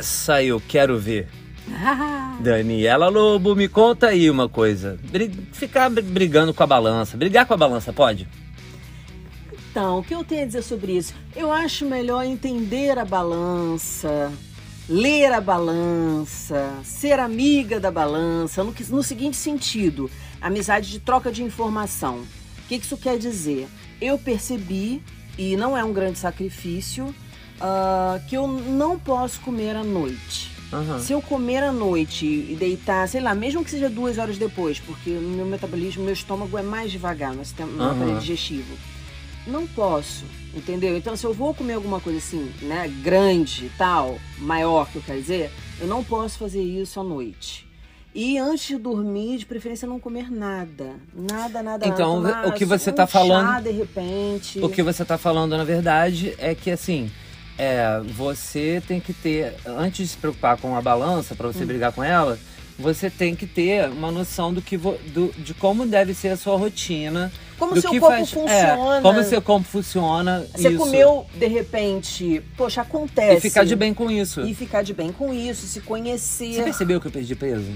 Essa eu quero ver. Daniela Lobo, me conta aí uma coisa. Bri- Ficar br- brigando com a balança. Brigar com a balança, pode? Então, o que eu tenho a dizer sobre isso? Eu acho melhor entender a balança, ler a balança, ser amiga da balança, no, no seguinte sentido: amizade de troca de informação. O que isso quer dizer? Eu percebi, e não é um grande sacrifício, ah, que eu não posso comer à noite. Aham. Se eu comer à noite e deitar, sei lá, mesmo que seja duas horas depois, porque o meu metabolismo, meu estômago é mais devagar no sistema aparelho digestivo. Não posso, entendeu? Então, se eu vou comer alguma coisa assim, né, grande e tal, maior que eu quero dizer, eu não posso fazer isso à noite. E antes de dormir, de preferência, não comer nada. Nada, nada, Então, nada. Tomar o que você um tá falando- de repente. O que você tá falando, na verdade, é que assim. É, você tem que ter, antes de se preocupar com a balança, para Hum. você brigar com ela, você tem que ter uma noção do que vo- do, de como deve ser a sua rotina. Como do seu que corpo faz- funciona. É, como seu corpo funciona. Você isso. comeu, de repente, poxa, acontece. E ficar de bem com isso. E ficar de bem com isso, se conhecer. Você percebeu que eu perdi peso?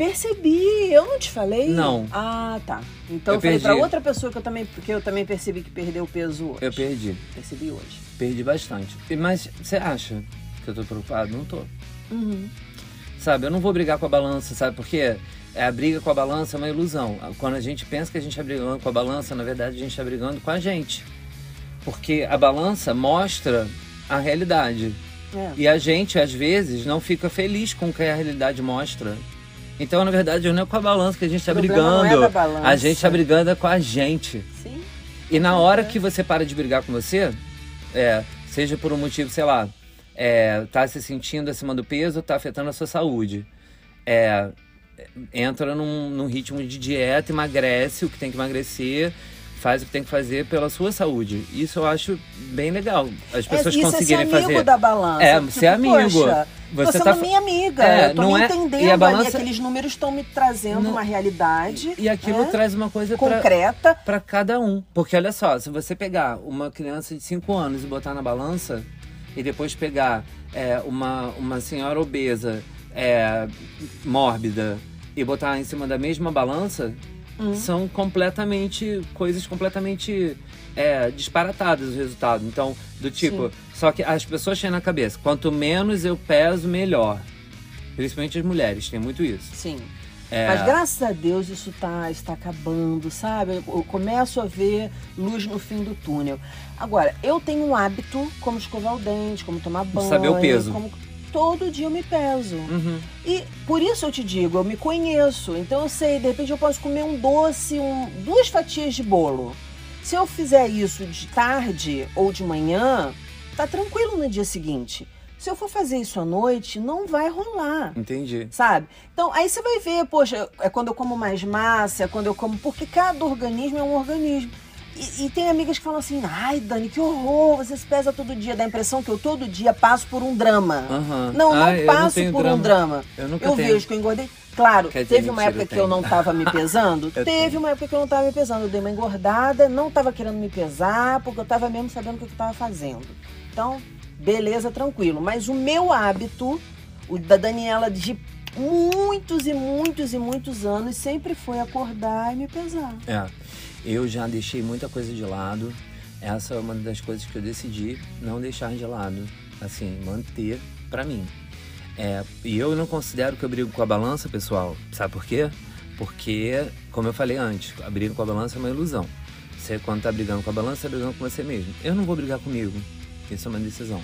Percebi, eu não te falei? Não. Ah, tá. Então Eu eu, falei perdi. pra outra pessoa que eu também, porque eu também percebi que perdeu peso hoje. Eu perdi. Percebi hoje. Perdi bastante. Mas você acha que eu tô preocupado? Não tô. Uhum. Sabe, eu não vou brigar com a balança, sabe por quê? É, a briga com a balança é uma ilusão. Quando a gente pensa que a gente está brigando com a balança, na verdade a gente está brigando com a gente. Porque a balança mostra a realidade. É. E a gente, às vezes, não fica feliz com o que a realidade mostra. Então, na verdade, não é com a balança que a gente está O problema não é brigando. da balança. A gente está brigando é com a gente. Sim. E na hora que você para de brigar com você, é, seja por um motivo, sei lá, é, tá se sentindo acima do peso, tá afetando a sua saúde. É, entra num, num ritmo de dieta, emagrece o que tem que emagrecer, faz o que tem que fazer pela sua saúde. Isso eu acho bem legal. As pessoas é, isso conseguirem é ser amigo fazer. da balança. É, Tipo, ser amigo. Poxa, Você você tá é minha amiga. É, eu tô não me é- entendendo e a ali, balança- aqueles números estão me trazendo Não- uma realidade. E aquilo né, traz uma coisa concreta. para cada um. Porque olha só, se você pegar uma criança de 5 anos e botar na balança, e depois pegar é, uma, uma senhora obesa, é, mórbida, e botar em cima da mesma balança, Hum. são completamente. coisas completamente é, disparatadas o resultado. Então, do tipo, Sim. só que as pessoas têm na cabeça, quanto menos eu peso, melhor. Principalmente as mulheres, tem muito isso. Sim. É, Mas graças a Deus isso tá, está acabando, sabe? Eu eu começo a ver luz no fim do túnel. Agora, eu tenho um hábito como escovar o dente, como tomar banho. Saber o peso. Como... Todo dia eu me peso. uhum. E por isso eu te digo, eu me conheço. Então eu sei, de repente eu posso comer um doce, um, duas fatias de bolo. Se eu fizer isso de tarde ou de manhã, tá tranquilo no dia seguinte. Se eu for fazer isso à noite, não vai rolar Entendi. sabe? Então, aí você vai ver, poxa, é quando eu como mais massa, é quando eu como. Porque cada organismo é um organismo. E, e tem amigas que falam assim, ai, Dani, que horror, você se pesa todo dia. Dá a impressão que eu todo dia passo por um drama. Aham. Não, não passo tenho por um drama. Eu nunca Eu tenho. vejo que eu engordei. Claro, dizer, teve uma época eu que eu não tava me pesando. Teve tenho. uma época que eu não tava me pesando. Eu dei uma engordada, não tava querendo me pesar, porque eu tava mesmo sabendo o que eu tava fazendo. Então, beleza, tranquilo. Mas o meu hábito, o da Daniela de muitos e muitos e muitos anos, sempre foi acordar e me pesar. É, eu já deixei muita coisa de lado. Essa é uma das coisas que eu decidi não deixar de lado. Assim, manter pra mim. É, e eu não considero que eu brigo com a balança, pessoal. Sabe por quê? Porque, como eu falei antes, a briga com a balança é uma ilusão. Você, quando tá brigando com a balança, tá brigando com você mesmo. Eu não vou brigar comigo. Isso é uma decisão.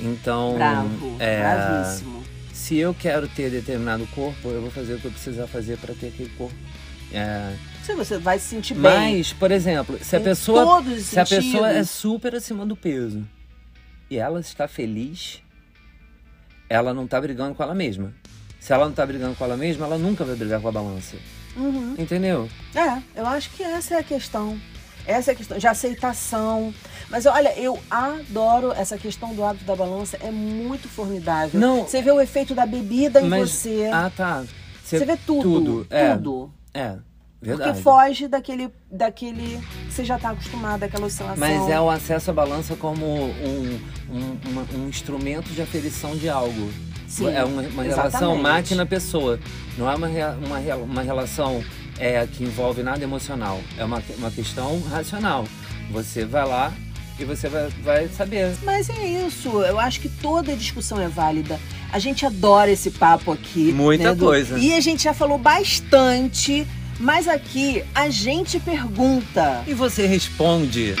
Então, Bravo, é, bravíssimo. se eu quero ter determinado corpo, eu vou fazer o que eu precisar fazer para ter aquele corpo. É, Se você vai se sentir bem. mas, por exemplo, se a em pessoa se a pessoa é sentidos. super acima do peso e ela está feliz, ela não tá brigando com ela mesma. Se ela não tá brigando com ela mesma, ela nunca vai brigar com a balança. Uhum. Entendeu? É, eu acho que essa é a questão. Essa é a questão de aceitação. Mas olha, eu adoro essa questão do hábito da balança, é muito formidável. Não. Você vê o efeito da bebida em Mas- você. Ah, tá. você vê tudo. tudo, é. Tudo. É. Verdade. Porque foge daquele, daquele que você já está acostumado, aquela oscilação. Mas é o acesso à balança como um, um, uma- um instrumento de aferição de algo. Sim, é uma, uma relação máquina-pessoa. Não é uma, uma, uma relação é, que envolve nada emocional. É uma, uma questão racional. Você vai lá e você vai, vai saber. Mas é isso, eu acho que toda discussão é válida. A gente adora esse papo aqui. Muita né, coisa. E a gente já falou bastante, mas aqui a gente pergunta. E você responde.